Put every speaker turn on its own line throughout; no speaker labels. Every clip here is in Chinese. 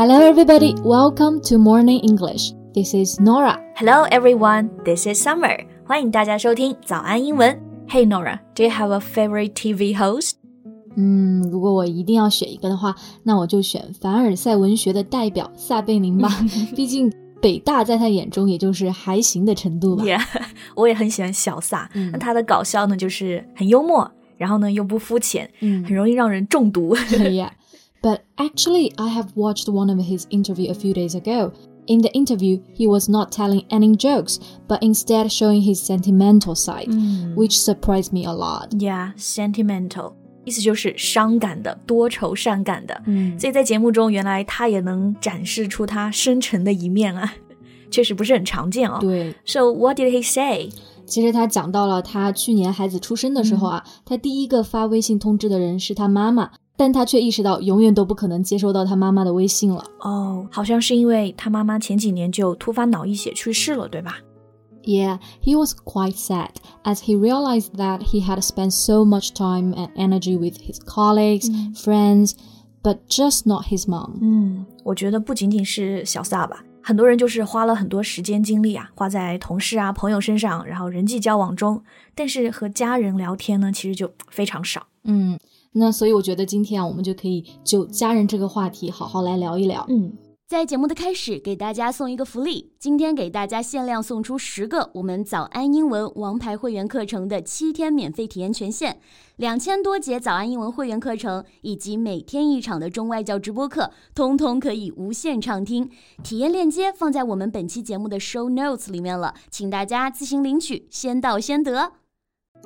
Hello, everybody. Welcome to Morning English. This is Nora.
Hello, everyone. This is Summer. 欢迎大家收听早安英文。Hey, Nora, do you have a favorite TV host?
嗯，如果我一定要选一个的话，那我就选凡尔赛文学的代表撒贝宁吧。毕竟北大在他眼中也就是还行的程度吧。
Yeah，我也很喜欢小撒。那他的搞笑呢，就是很幽默，然后呢又不肤浅，嗯，很容易让人中毒。
yeah. But actually, I have watched one of his interview a few days ago. In the interview, he was not telling any jokes, but instead showing his sentimental side, mm. which surprised me a lot.
Yeah, sentimental. 意思就是伤感的、多愁善感的，嗯，所以在节目中，原来他也能展示出他深沉的一面啊，确实不是很常见哦。
对，
So what did he say？
其实他讲到了他去年孩子出生的时候啊，他第一个发微信通知的人是他妈妈。 但他却意识到永远都不可能接收到他妈妈的微信了。
哦，好像是因为他妈妈前几年就突发脑溢血去世了，对吧
？Yeah, he was quite sad as he realized that he had spent so much time and energy with his colleagues, friends, but just not his mom.
嗯，我觉得不仅仅是小萨吧，很多人就是花了很多时间精力啊，花在同事啊、朋友身上，然后人际交往中，但是和家人聊天呢，其实就非常少。
嗯。那所以我觉得今天啊，我们就可以就家人这个话题好好来聊一聊。
嗯，在节目的开始，给大家送一个福利，今天给大家限量送出十个我们早安英文王牌会员课程的七天免费体验权限，两千多节早安英文会员课程以及每天一场的中外教直播课，通通可以无限畅听。体验链接放在我们本期节目的 show notes 里面了，请大家自行领取，先到先得。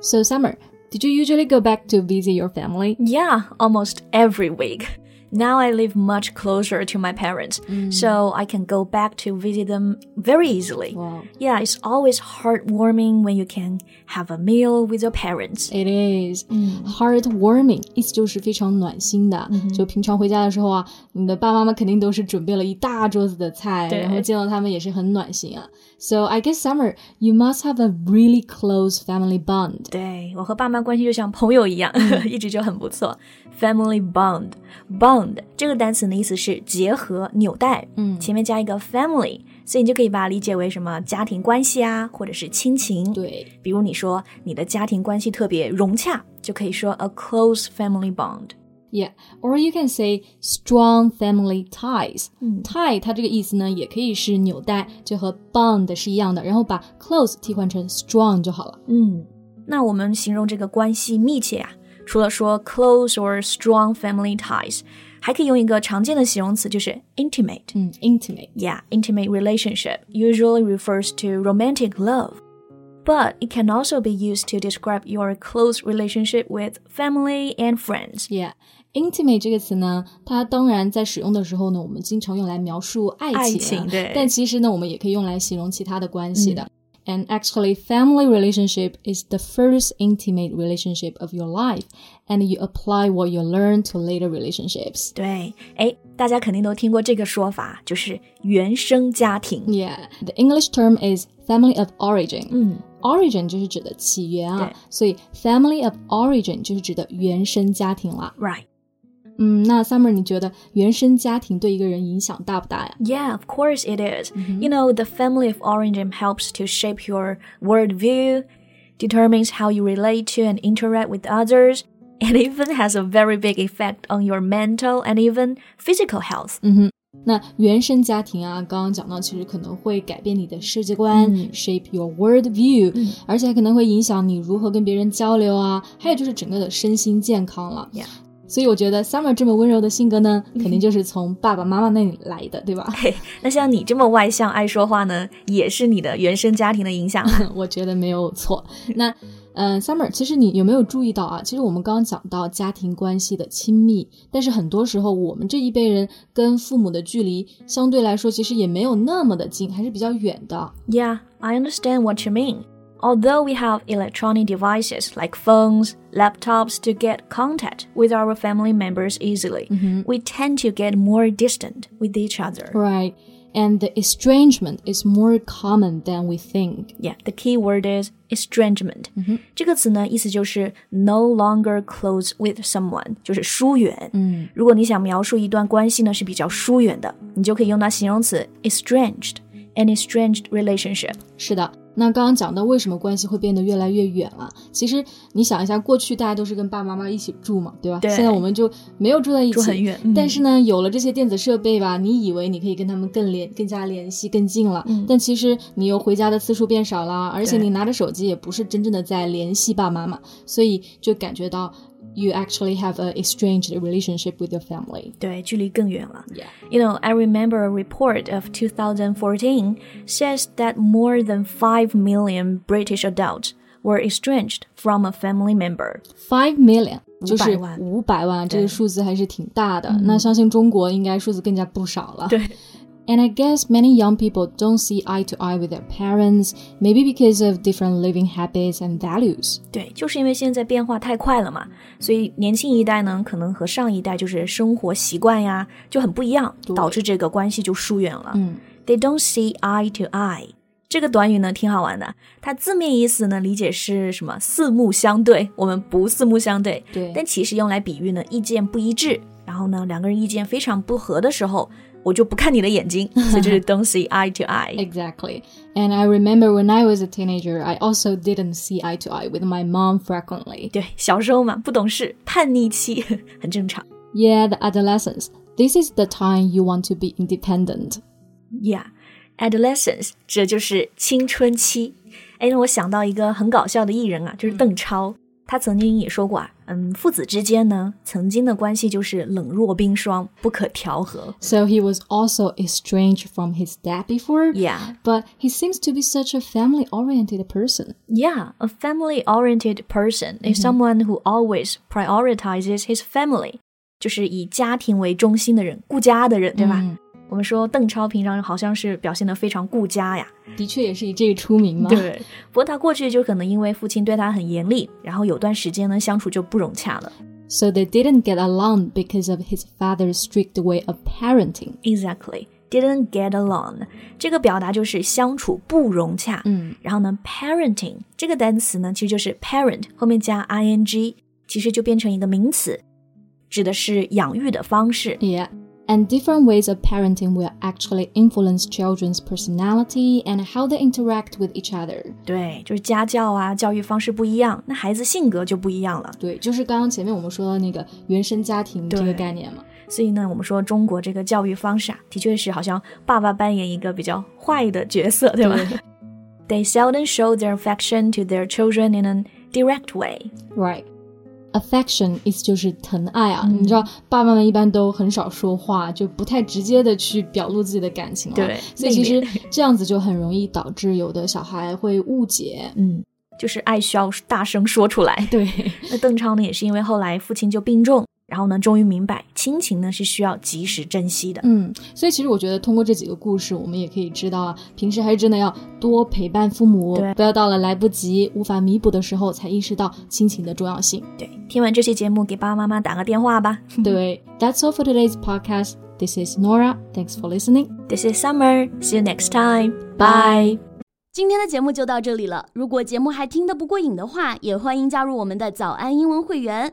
So summer. Did you usually go back to visit your family?
Yeah, almost every week Now I live much closer to my parents, mm. so I can go back to visit them very easily. Wow. Yeah, it's always heartwarming when you can have a meal with your parents.
It is、嗯、heartwarming，意思就是非常暖心的。嗯、就平常回家的时候啊，你的爸爸妈妈肯定都是准备了一大桌子的菜，然后见到他们也是很暖心啊。So I guess Summer, you must have a really close family bond.
对我和爸妈关系就像朋友一样，一直就很不错。 Family bond, bond 这个单词的，意思是结合、纽带，嗯，前面加一个 family，所以你就可以把它理解为什么家庭关系啊，或者是亲情。
对，
比如你说你的家庭关系特别融洽，就可以说 a close family bond。
Yeah, or you can say strong family ties. 嗯，tie 它这个意思呢，也可以是纽带，就和 bond 是一样的，然后把 close 替换成 strong 就好了。
嗯，那我们形容这个关系密切啊，除了说 close or strong family ties。还可以用一个常见的形容词，就是 intimate。
嗯，
intimate。Yeah, intimate relationship usually refers to romantic love. But it can also be used to describe your close relationship with family and friends.
Yeah, intimate 这个词呢，它当然在使用的时候呢，我们经常用来描述爱情，爱
情对。
但其实呢，我们也可以用来形容其他的关系的。嗯 and actually, family relationship is the first intimate relationship of your life, and you apply what you learn to later relationships.
对，哎，大家肯定都听过这个说法，就是原生家庭。
Yeah, the English term is family of origin. 嗯，origin 就是指的起源啊，所以 family of origin 就是指的原生家庭啦。
Right.
嗯，那 Summer，你觉得原生家庭对一个人影响大不大呀？
Yeah, of course it is. Mm -hmm. You know, the family of origin helps to shape your worldview, determines how you relate to and interact with others, and even has a very big effect on your mental and even physical health.
嗯哼。那原生家庭啊，刚刚讲到，其实可能会改变你的世界观、嗯、，shape your world view，、嗯、而且还可能会影响你如何跟别人交流啊，还有就是整个的身心健康了。 所以我觉得 Summer 这么温柔的性格呢，肯定就是从爸爸妈妈那里来的，对吧？
嘿，那像你这么外向、爱说话呢，也是你的原生家庭的影响。
我觉得没有错。那，嗯，Summer，其实你有没有注意到啊？其实我们刚刚讲到家庭关系的亲密，但是很多时候我们这一辈人跟父母的距离相对来说，其实也没有那么的近，还是比较远的。
Yeah, I understand what you mean. Although we have electronic devices like phones, laptops to get contact with our family members easily, mm -hmm. we tend to get more distant with each other.
Right. and the estrangement is more common than we think.
Yeah, the key word is estrangement. 这个词呢，意思就是 no longer close with someone，就是疏远。嗯，如果你想描述一段关系呢是比较疏远的，你就可以用到形容词 estranged。 An estranged relationship。
是的，那刚刚讲到为什么关系会变得越来越远了？其实你想一下，过去大家都是跟爸爸妈妈一起住嘛，对吧？
对。
现在我们就没有住在一起，
住很远。
但是呢，有了这些电子设备吧，你以为你可以跟他们更联、更加联系、更近了，但其实你又回家的次数变少了，而且你拿着手机也不是真正的在联系爸爸妈妈，所以就感觉到。you actually have a estranged relationship with your family.
对，距离更远了。
Yeah.
You know, I remember a report of 2014 says that more than 5 million British adults were estranged from a family member.
5 million 就是五百万，这个数字还是挺大的。那相信中国应该数字更加不少了。
对。
and I guess many young people don't see eye to eye with their parents, maybe because of different living habits and values.
对，就是因为现在变化太快了嘛，所以年轻一代呢，可能和上一代就是生活习惯呀就很不一样，导致这个关系就疏远了。
嗯
，They don't see eye to eye。这个短语呢挺好玩的，它字面意思呢理解是什么？四目相对，我们不四目相对。
对，
但其实用来比喻呢意见不一致，然后呢两个人意见非常不合的时候。我就不看你的眼睛，所以就是 don't see eye to eye.
Exactly. And I remember when I was a teenager, I also didn't see eye to eye with my mom frequently.
对，小时候嘛，不懂事，叛逆期很正常。
Yeah, the adolescence. This is the time you want to be independent.
Yeah, adolescence，这就是青春期。哎，让我想到一个很搞笑的艺人啊，就是邓超。 他曾经也说过啊，嗯，父子之间呢，曾经的关系就是冷若冰霜，不可调和。
So he was also estranged from his dad before.
Yeah.
But he seems to be such a family-oriented person.
Yeah, a family-oriented person is someone who always prioritizes his family. 就是以家庭为中心的人，顾家的人，对吧？我们说邓超平常好像是表现得非常顾家呀，
的确也是以这个出名嘛。
对，不过他过去就可能因为父亲对他很严厉，然后有段时间呢相处就不融洽了。
So they didn't get along because of his father's strict way of parenting.
Exactly, didn't get along. 这个表达就是相处不融洽。
嗯，
然后呢，parenting 这个单词呢其实就是 parent 后面加 ing，其实就变成一个名词，指的是养育的方式。
Yeah. And different ways of parenting will actually influence children's personality and how they interact with each other.
对，就是家教啊，教育方式不一样，那孩子性格就不一样了。
对，就是刚刚前面我们说的那个原生家庭这个概念嘛。
所以呢，我们说中国这个教育方式啊，的确是好像爸爸扮演一个比较坏的角色，对吧？
对
They seldom show their affection to their children in a direct way.
Right. Affection 意思就是疼爱啊，你知道爸爸们一般都很少说话，就不太直接的去表露自己的感情了。
对，
所以其实这样子就很容易导致有的小孩会误解，
嗯，就是爱需要大声说出来。
对，
那邓超呢，也是因为后来父亲就病重。然后呢，终于明白亲情呢是需要及时珍惜的。
嗯，所以其实我觉得通过这几个故事，我们也可以知道啊，平时还是真的要多陪伴父母，不要到了来不及、无法弥补的时候才意识到亲情的重要性。
对，听完这期节目，给爸爸妈妈打个电话吧。
对，That's all for today's podcast. This is Nora. Thanks for listening.
This is Summer. See you next time. Bye.
今天的节目就到这里了。如果节目还听得不过瘾的话，也欢迎加入我们的早安英文会员。